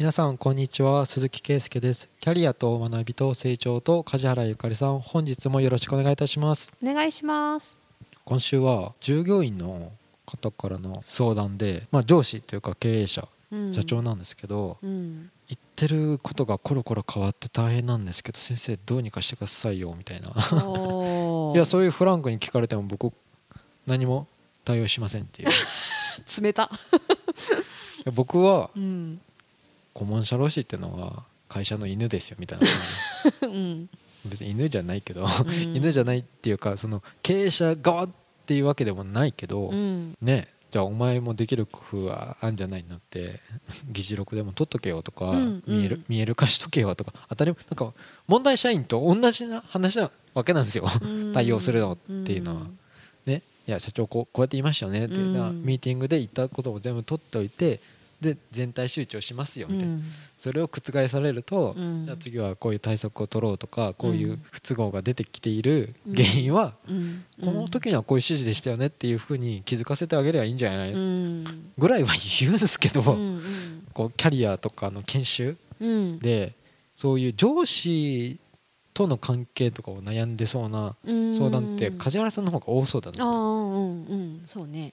皆さんこんにちは。鈴木圭介です。キャリアと学びと成長と梶原ゆかりさん本日もよろしくお願いいたします。お願いします。今週は従業員の方からの相談で、まあ、上司というか経営者うん。社長なんですけど、うん。言ってることがコロコロ変わって大変なんですけど先生どうにかしてくださいよみたいな。いやそういうフランクに聞かれても僕何も対応しませんっていう。い 冷た。や僕はうん顧問社労士っていうのは会社の犬ですよみたいな感 うん。じ別に犬じゃないけど、うん。犬じゃないっていうかその経営者側っていうわけでもないけど、うん。ねじゃあお前もできる工夫はあんじゃないのって 議事録でも取っとけよとか、うん見えるうん見える化しとけよとか当たりなんか問題社員と同じな話なわけなんですよ。うん。対応するのっていうのは。ねいや社長こうこうやって言いましたよねって、うん。ミーティングで言ったことも全部取っておいてで全体集中しますよみたいな、うんそれを覆されると、うん。じゃあ次はこういう対策を取ろうとかこういううん不都合が出てきている原因は、うん。この時にはこういう指示でしたよねっていうふうに気づかせてあげればいいんじゃない、うん。ぐらいは言うんですけど、うん。こうキャリアとかの研修うん。でそういう上司との関係とかを悩んでそうなうん。相談って梶原さんの方が多そうだな、ああうんうんそうね。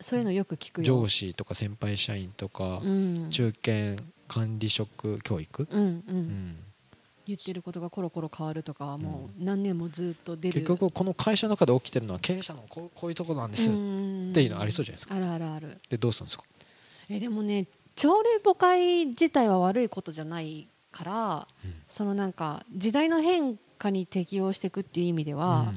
そういうのよく聞くよ。上司とか先輩社員とか、うん。中堅管理職教育、うんううん。ん言ってることがコロコロ変わるとかはもう何年もずっと出る。結局この会社の中で起きてるのは経営者のこうこういうところなんです、っっていうのありそうじゃないですか。あるあるある。でどうするんですか、えでもね朝礼誤解自体は悪いことじゃないからそのなんか時代の変化に適応していくっていう意味では、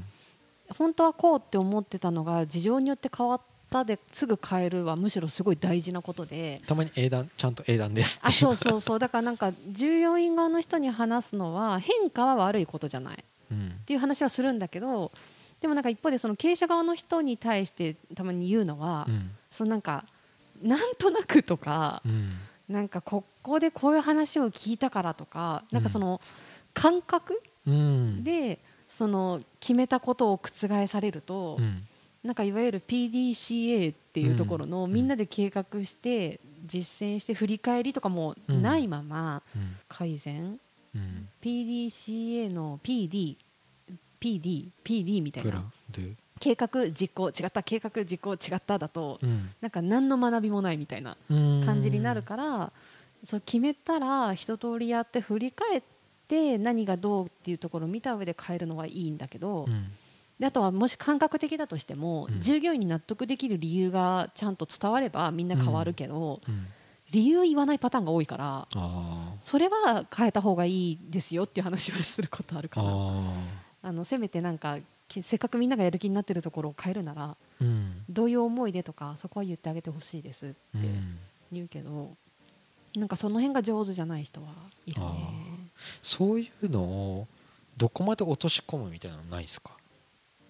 本当はこうって思ってたのが事情によって変わったですぐ変えるはむしろすごい大事なことで。たまに英断ちゃんと英断ですあそうそうそう。だからなんか従業員側の人に話すのは変化は悪いことじゃない。っうん。ていう話はするんだけどでもなんか一方でその経営者側の人に対してたまに言うのは、うん。そのなんかなんとなくとかうんなんかここでこういう話を聞いたからとかなんかその感覚うん。でその決めたことを覆されると、うん。なんかいわゆる PDCA っていうところの、うん。みんなで計画して実践して振り返りとかもないままうん。改善、うん。PDCA の PD PD PD みたいな。で計画実行違った計画実行違っただとうん。なんか何の学びもないみたいな感じになるから、そう決めたら一通りやって振り返って何がどうっていうところを見た上で変えるのはいいんだけど、うん。であとはもし感覚的だとしても、うん。従業員に納得できる理由がちゃんと伝わればみんな変わるけど、うん。理由言わないパターンが多いからあそれは変えた方がいいですよっていう話はすることあるーかなああのせめてなんかきせっかくみんながやる気になってるところを変えるならーうん。どういう思いでとかそこは言ってあげてほしいですってうん言うけど、なんかその辺が上手じゃない人はいるね。そういうのをどこまで落とし込むみたいなのないですか？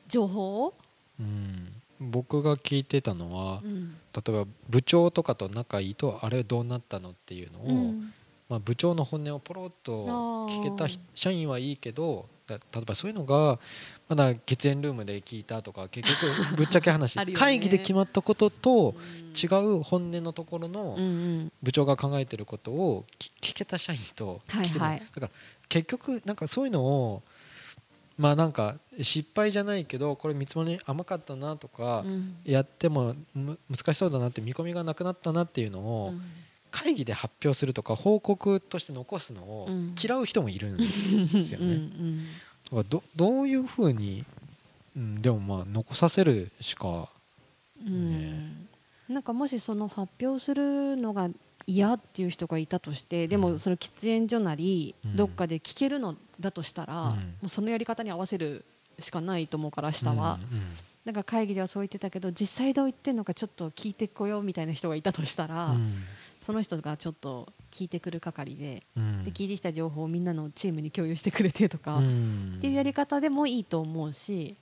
情報を、うん。僕が聞いてたのはうん。例えば部長とかと仲いいとあれどうなったのっていうのを、うん。まあ、部長の本音をポロッと聞けたひ社員はいいけどだ例えばそういうのがまだ喫煙ルームで聞いたとか結局ぶっちゃけ話、会議で決まったこととうん。違う本音のところの部長が考えてることを聞聞けた社員と聞けはい。はい。だから結局なんかそういうのをまあなんか失敗じゃないけどこれ見積もり甘かったなとか、うん。やってもむ難しそうだなって見込みがなくなったなっていうのを、うん会議で発表するとか報告として残すのをうん。嫌う人もいるんですようんうね。んどどういうふうに、うん、でもまあ残させるしか、うん。なんかもしその発表するのが嫌っていう人がいたとしてでうん。もその喫煙所なりうん。どっかで聞けるのだとしたら、うん。もうそのやり方に合わせるしかないと思うから下は、うんなんか会議ではそう言ってたけど実際どう言ってるのかちょっと聞いてこようみたいな人がいたとしたら、うんその人がちょっと聞いてくる係でうん。で聞いてきた情報をみんなのチームに共有してくれてとか、うっんていうやり方でもいいと思うし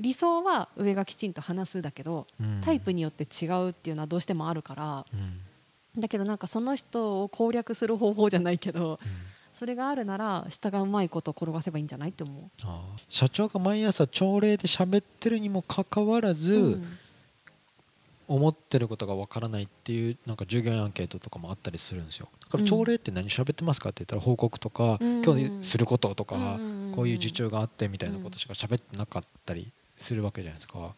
理想は上がきちんと話すだけどうん。タイプによって違うっていうのはどうしてもあるからうん。だけどなんかその人を攻略する方法じゃないけどうん。それがあるなら下がうまいこと転がせばいいんじゃないって思う。社長が毎朝朝礼で喋ってるにもかかわらず、うん思ってることがわからないっていうなんか従業員アンケートとかもあったりするんですよ。だから朝礼って何喋ってますかって言ったら報告とか、今日することとか、こういう受注があってみたいなことしか喋ってなかったりするわけじゃないですか、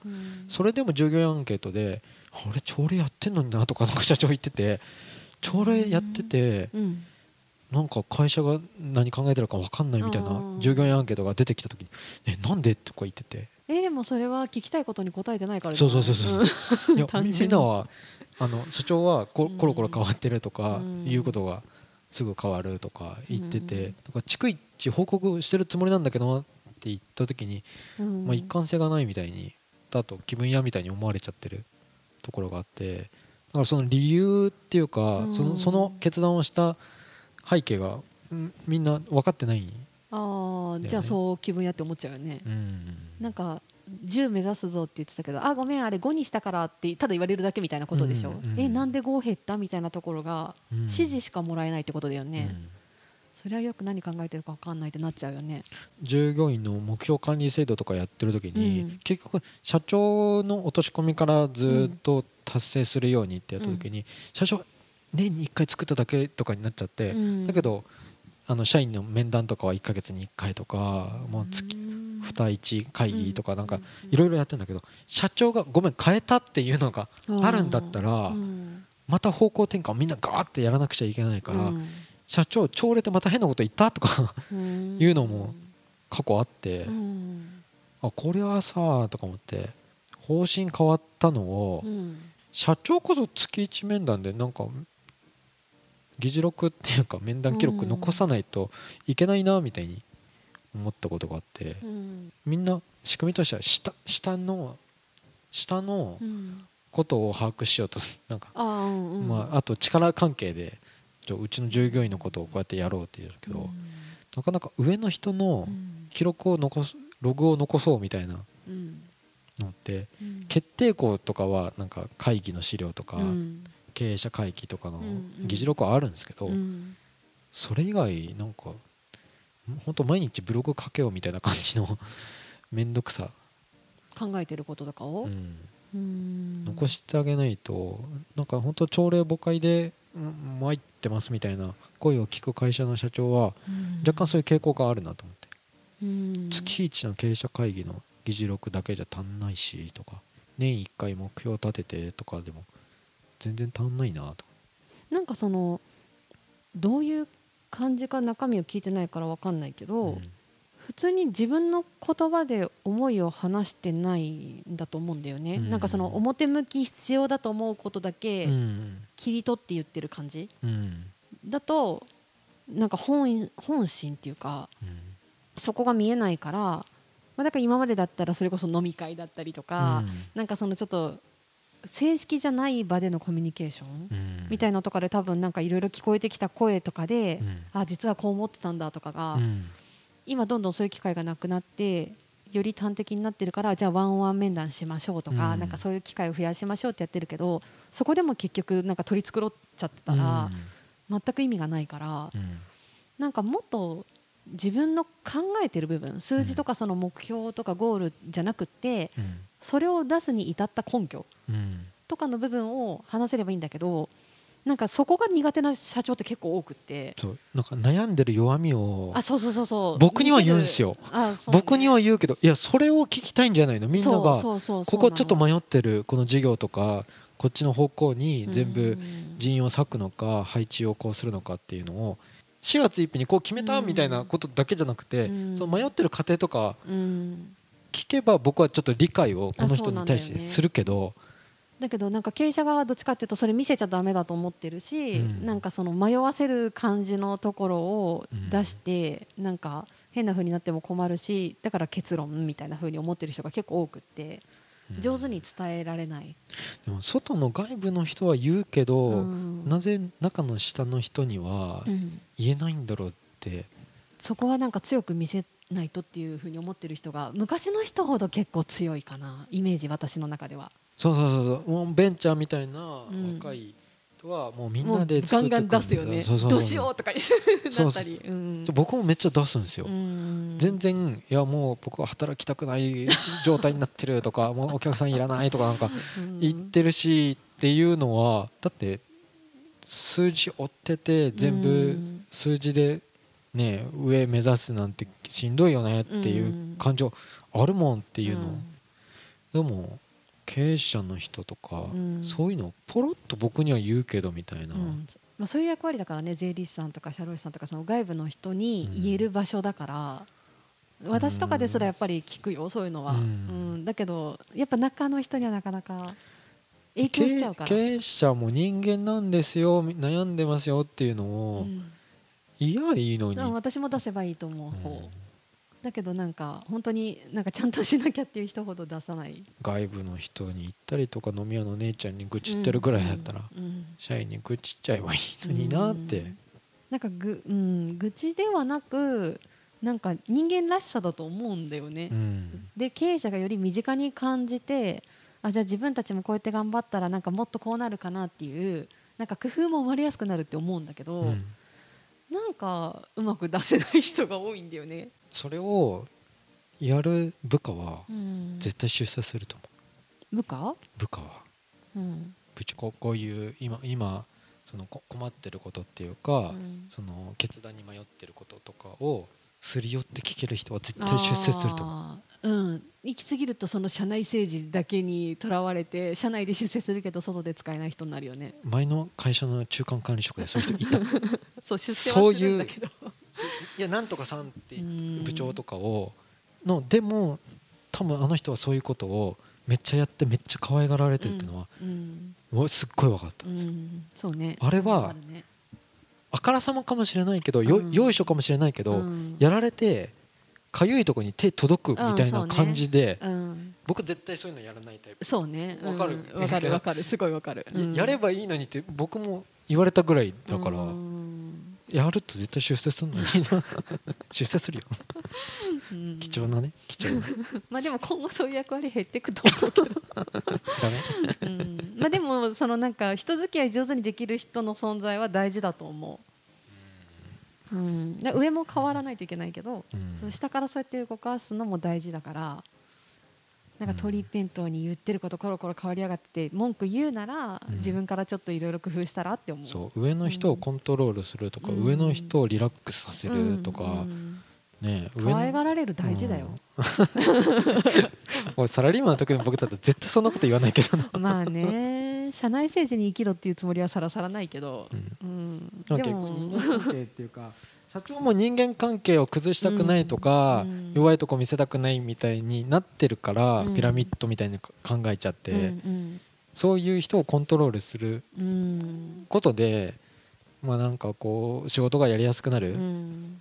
それでも従業員アンケートで「俺朝礼やってんのにな」とか社長言ってて朝礼やってて、なんか会社が何考えてるか分かんないみたいな従業員アンケートが出てきた時に「えなんで?」とか言っててえー、でもそれは聞きたいことに答えてないからそうそうそうそう、うん、いや みんなはあの社長はこコロコロ変わってるとか、いうことがすぐ変わるとか言ってて、うん、か逐一報告してるつもりなんだけどなって言った時に、まあ、一貫性がないみたいにだと気分屋みたいに思われちゃってるところがあってだからその理由っていうか、そのその決断をした背景がみんな分かってないああ、じゃあそう気分やって思っちゃうよね、うん、なんか10目指すぞって言ってたけどあごめんあれ5にしたからってただ言われるだけみたいなことでしょ、うんうん、えなんで5減ったみたいなところが指示しかもらえないってことだよね、うん、それはよく何考えてるか分かんないってなっちゃうよね。従業員の目標管理制度とかやってる時に、うん、結局社長の落とし込みからずっと達成するようにってやった時に、社長年に1回作っただけとかになっちゃって、だけどあの社員の面談とかは1か月に1回とかもう月2一会議とかなんかいろいろやってるんだけど社長がごめん変えたっていうのがあるんだったらまた方向転換をみんなガーってやらなくちゃいけないから社長朝礼でまた変なこと言ったとかいうのも過去あってあこれはさとか思って方針変わったのを社長こそ月1面談でなんか議事録っていうか面談記録残さないといけないなみたいに思ったことがあって、うん、みんな仕組みとしては下下の下のことを把握しようとなんか、うんまあ、あと力関係でうちの従業員のことをこうやってやろうって言うけど、うん、なかなか上の人の記録を残すログを残そうみたいなのって、決定校とかはなんか会議の資料とか、経営者会議とかの議事録はあるんですけど、それ以外なんか本当毎日ブログ書けよみたいな感じの 面倒くさ。考えてることとかを、うん、残してあげないとなんか本当朝礼誤解で参ってますみたいな声を聞く会社の社長は若干そういう傾向があるなと思って、うん、月一の経営者会議の議事録だけじゃ足んないしとか。年1回目標立ててとかでも全然足んないなとなんかそのどういう感じか中身を聞いてないから分かんないけど、うん、普通に自分の言葉で思いを話してないんだと思うんだよね、うん、なんかその表向き必要だと思うことだけ切り取って言ってる感じ、うん、だとなんか本本心っていうか、そこが見えないから、まあ、だから今までだったらそれこそ飲み会だったりとか、なんかそのちょっと正式じゃない場でのコミュニケーション、みたいなとかで多分なんかいろいろ聞こえてきた声とかで、うん、あ実はこう思ってたんだとかが、うん、今どんどんそういう機会がなくなってより端的になってるからじゃあワンワン面談しましょうとか、うん、なんかそういう機会を増やしましょうってやってるけどそこでも結局なんか取り繕っちゃってたら、全く意味がないから、うん、なんかもっと自分の考えてる部分数字とかその目標とかゴールじゃなくて、それを出すに至った根拠とかの部分を話せればいいんだけどなんかそこが苦手な社長って結構多くて。なんか悩んでる弱みをあそうそうそうそう。僕には言うんですよ、ね、僕には言うけどいやそれを聞きたいんじゃないの？みんながここちょっと迷ってるこの事業とかこっちの方向に全部人員を割くのか配置をこうするのかっていうのを4月1日にこう決めたみたいなことだけじゃなくてその迷ってる過程とか聞けば僕はちょっと理解をこの人に対してするけど。だけどなんか経営者側はどっちかっていうとそれ見せちゃだめだと思ってるし、うん、なんかその迷わせる感じのところを出して、うん、なんか変な風になっても困るしだから結論みたいな風に思ってる人が結構多くって上手に伝えられない、うん、でも外の外部の人は言うけど、うん、なぜ中の下の人には言えないんだろうって、そこはなんか強く見せないとっていうふうに思ってる人が昔の人ほど結構強いかな。イメージ私の中では。そうそうそうそう。ベンチャーみたいな若い人はもうみんなで作ってガンガン出すよねどうしようとかなったり僕もめっちゃ出すんですよ全然いやもう僕は働きたくない状態になってるとかもうお客さんいらないとかなんか言ってるしっていうのはだって数字追ってて全部数字でね上目指すなんてしんどいよねっていう感情あるもんっていうのでも経営者の人とか、うん、そういうのをポロッと僕には言うけどみたいな、うん、まあ、そういう役割だからね税理士さんとか社労士さんとかその外部の人に言える場所だから、うん、私とかですらやっぱり聞くよそういうのは、うん。だけどやっぱ中の人にはなかなか影響しちゃうから。経営者も人間なんですよ悩んでますよっていうのを、いやいいのに。私も出せばいいと思う方、だけどなんか本当になんかちゃんとしなきゃっていう人ほど出さない。外部の人に行ったりとか飲み屋の姉ちゃんに愚痴ってるぐらいだったら、社員に愚痴っちゃえばいいのになって、なんかぐ、うん、愚痴ではなくなんか人間らしさだと思うんだよね、うん、で経営者がより身近に感じてあじゃあ自分たちもこうやって頑張ったらなんかもっとこうなるかなっていうなんか工夫も生まれやすくなるって思うんだけど、うん、なんかうまく出せない人が多いんだよねそれをやる部下は絶対出世すると思う、部下？部下は、うん、部長こういう今今その困ってることっていうか、うん、その決断に迷ってることとかをすり寄って聞ける人は絶対出世すると思う。うん、行き過ぎるとその社内政治だけにとらわれて社内で出世するけど外で使えない人になるよね。前の会社の中間管理職でそういう人いた。そう出世はするんだけどいやなんとかさんって部長とかをのでも多分あの人はそういうことをめっちゃやってめっちゃ可愛がられてるっていうのは、うんうん、すっごい分かった。んですよ、うん、そうね、あれはあからさまかもしれないけどよ,、よいしょかもしれないけど、やられてかゆいところに手届くみたいな感じで、僕絶対そういうのやらないタイプ。そうね。わ、かる。わかるわかる。すごいわかる、やればいいのにって僕も言われたぐらいだから、やると絶対出世するのに。出世するよ。貴重なね貴重な。まあでも今後そういう役割減っていくと思うけど。うん、まあでもそのなんか人付き合い上手にできる人の存在は大事だと思う、うん、上も変わらないといけないけど、うん、下からそうやって動かすのも大事だからなんか鳥一辺倒に言ってることコロコロ変わりやがって文句言うなら、自分からちょっといろいろ工夫したらって思う。そう上の人をコントロールするとか、上の人をリラックスさせるとか、ね可愛がられる大事だよ、うん、サラリーマンの時の僕だったら絶対そんなこと言わないけど まあね社内政治に生きろっていうつもりはさらさらないけど、うん、うん、でもっていうか社長も人間関係を崩したくないとか、弱いとこ見せたくないみたいになってるから、ピラミッドみたいに考えちゃって、そういう人をコントロールすることで、まあなんかこう仕事がやりやすくなる、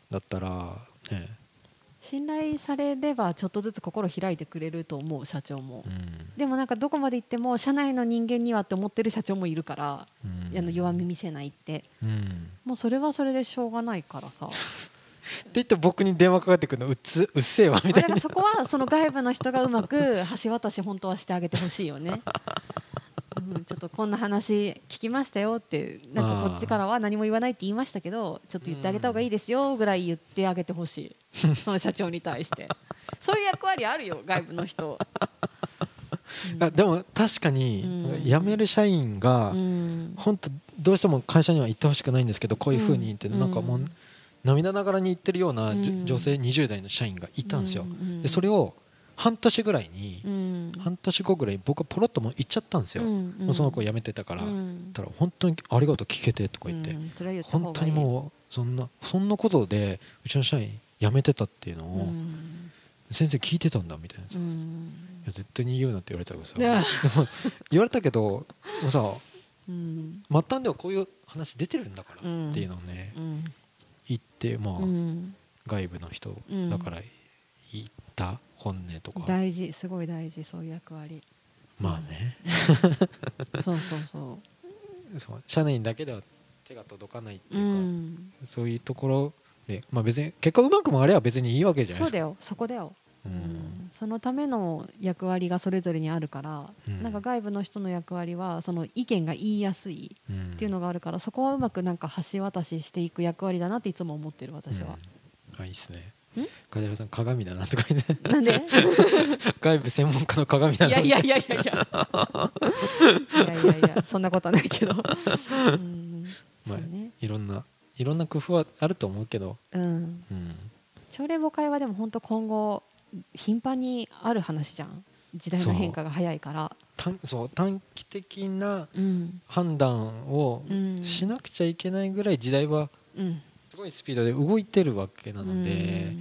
だったら、ね、信頼されればちょっとずつ心開いてくれると思う社長も、うん、でもなんかどこまで行っても社内の人間にはって思ってる社長もいるから、うん、あの弱み見せないって、うん、もうそれはそれでしょうがないからさ。って言って僕に電話かかってくるのうっつうっせえわみたいな。そこはその外部の人がうまく橋渡し本当はしてあげてほしいよねうん、ちょっとこんな話聞きましたよってなんかこっちからは何も言わないって言いましたけどちょっと言ってあげた方がいいですよぐらい言ってあげてほしい。その社長に対して。そういう役割あるよ外部の人、うん、でも確かに辞める社員が本当どうしても会社には行ってほしくないんですけどこういうふうにってなんかもう涙ながらに言ってるような女性20代の社員がいたんですよ。でそれを半年ぐらいに、うん、半年後ぐらい僕はポロッともう行っちゃったんですよ、うんうん、その子辞めてたから、うん、たら本当にありがとう聞けてとか言って、うん、本当にもうそんなそんなことでうちの社員辞めてたっていうのを、先生聞いてたんだみたいな、いや絶対に言うなって言われたけどさ。言われたけどもうさ、末端ではこういう話出てるんだからっていうのをね、言ってまあ、外部の人だから言った本音とか。大事すごい大事そういう役割。まあね、そうそうそう。そう社内だけでは手が届かないっていうか、うん、そういうところで、まあ、別に結果うまくもあれば別にいいわけじゃないですか。そうだよそこだよ、ううん。そのための役割がそれぞれにあるから、うん。なんか外部の人の役割はその意見が言いやすいっていうのがあるから、そこはうまくなんか橋渡ししていく役割だなっていつも思ってる私は。うん。あいいっすね。ん梶原さん鏡だなとか言って。なんで？外部専門家の鏡だいやいやいやいやいや。いやいやいや。そんなことはないけど。うん。まあね。いろんないろんな工夫はあると思うけど、うん。うん、朝礼誤解はでも本当今後頻繁にある話じゃん。時代の変化が早いから。短そう短期的なうん。判断をうん。しなくちゃいけないぐらい時代はうん。すごいスピードで動いてるわけなので、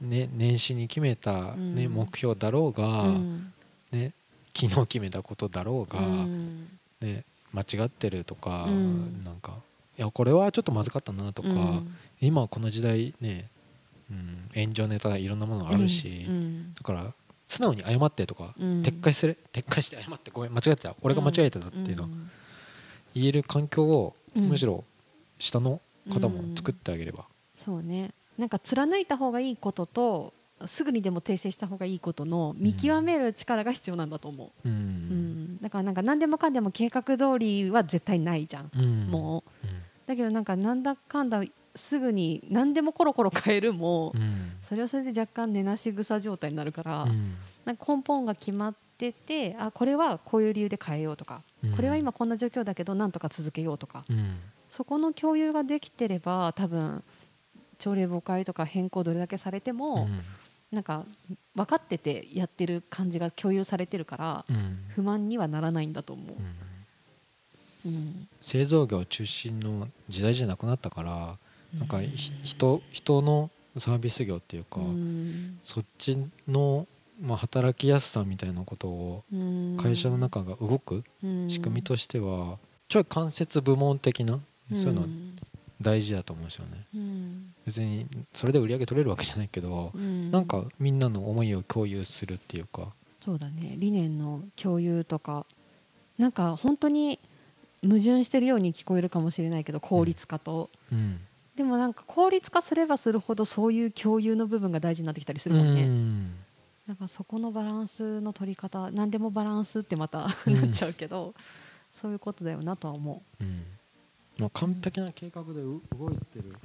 ね、年始に決めた、ねうん。目標だろううが、ん。ね、昨日決めたことだろうが、うん。ね、間違ってるとか、うん。なんかいやこれはちょっとまずかったなとか、うん。今この時代ね、うん、炎上ネタいろんなものがあるし、うん。だから素直に謝ってとか、うん。撤回する撤回して謝ってごめん間違えてた俺が間違えてたっていうのを言える環境を、うん。むしろ下の方も作ってあげれば、そうね。なんか貫いた方がいいこととすぐにでも訂正した方がいいことの見極める力が必要なんだと思う、うん。うん。だからなんか何でもかんでも計画通りは絶対ないじゃん、うん。もう。うん。だけどなんかなんだかんだすぐに何でもコロコロ変えるも、うん。それはそれで若干寝なし草状態になるから、うん。なんか根本が決まっててあこれはこういう理由で変えようとか、うん。これは今こんな状況だけどなんとか続けようとか、うんそこの共有ができてれば多分朝礼母会とか変更どれだけされても、なんか分かっててやってる感じが共有されてるからうん。不満にはならないんだと思う。う、ん。うん。製造業中心の時代じゃなくなったからなんか人人のサービス業っていうか、うん。そっちの、まあ、働きやすさみたいなことをうん。会社の中が動く仕組みとしてはちょい間接部門的なそういうのは大事だと思うんですよね。うん。別にそれで売り上げ取れるわけじゃないけどうん。なんかみんなの思いを共有するっていうか。そうだね。理念の共有とか。なんか本当に矛盾してるように聞こえるかもしれないけど効率化と、うん。でもなんか効率化すればするほどそういう共有の部分が大事になってきたりするもんね、うん。なんかそこのバランスの取り方何でもバランスってまたう んなっちゃうけど、そういうことだよなとは思うんまあ、完璧な計画でう動いてる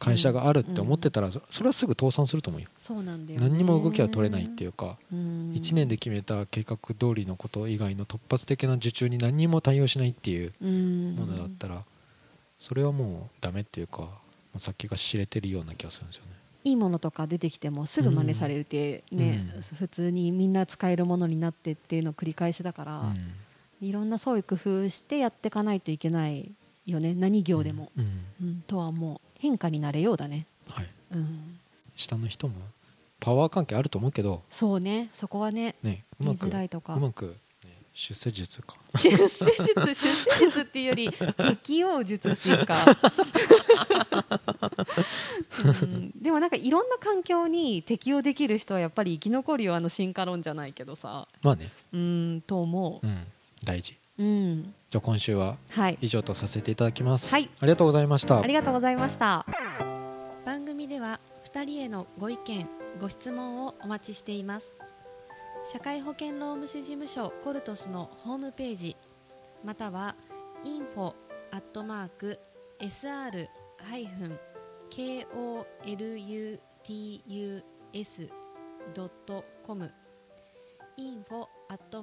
会社があるって思ってたらそそれはすぐ倒産すると思うよ。うそうなんだよ、ね、何にも動きは取れないっていうかうん。1年で決めた計画通りのこと以外の突発的な受注に何にも対応しないっていううん。ものだったらそれはもうダメっていうかもう先が知れてるような気がするんですよね。いいものとか出てきてもすぐ真似されて、ねうん。普通にみんな使えるものになってっていうの繰り返しだから、うん。いろんなそういう工夫してやっていかないといけないよね。何業でも、うんうん。とはもう変化になれようだね、はい、うん、下の人もパワー関係あると思うけど、そうね。そこはねね、うまくづらいとか。うまく、ね、出世術か。出世術出世術っていうより適応術っていうか、うん、でもなんかいろんな環境に適応できる人はやっぱり生き残るよあの進化論じゃないけどさ。まあね、うんと思うん、大事う、うん、じゃあ今週ははい。以上とさせていただきます、はい。ありがとうございました。ありがとうございました。番組では2人へのご意見ご質問をお待ちしています。社会保険労務士事務所コルトスのホームページまたは info アットマーク sr ハイフン koluts ドットコム。info アット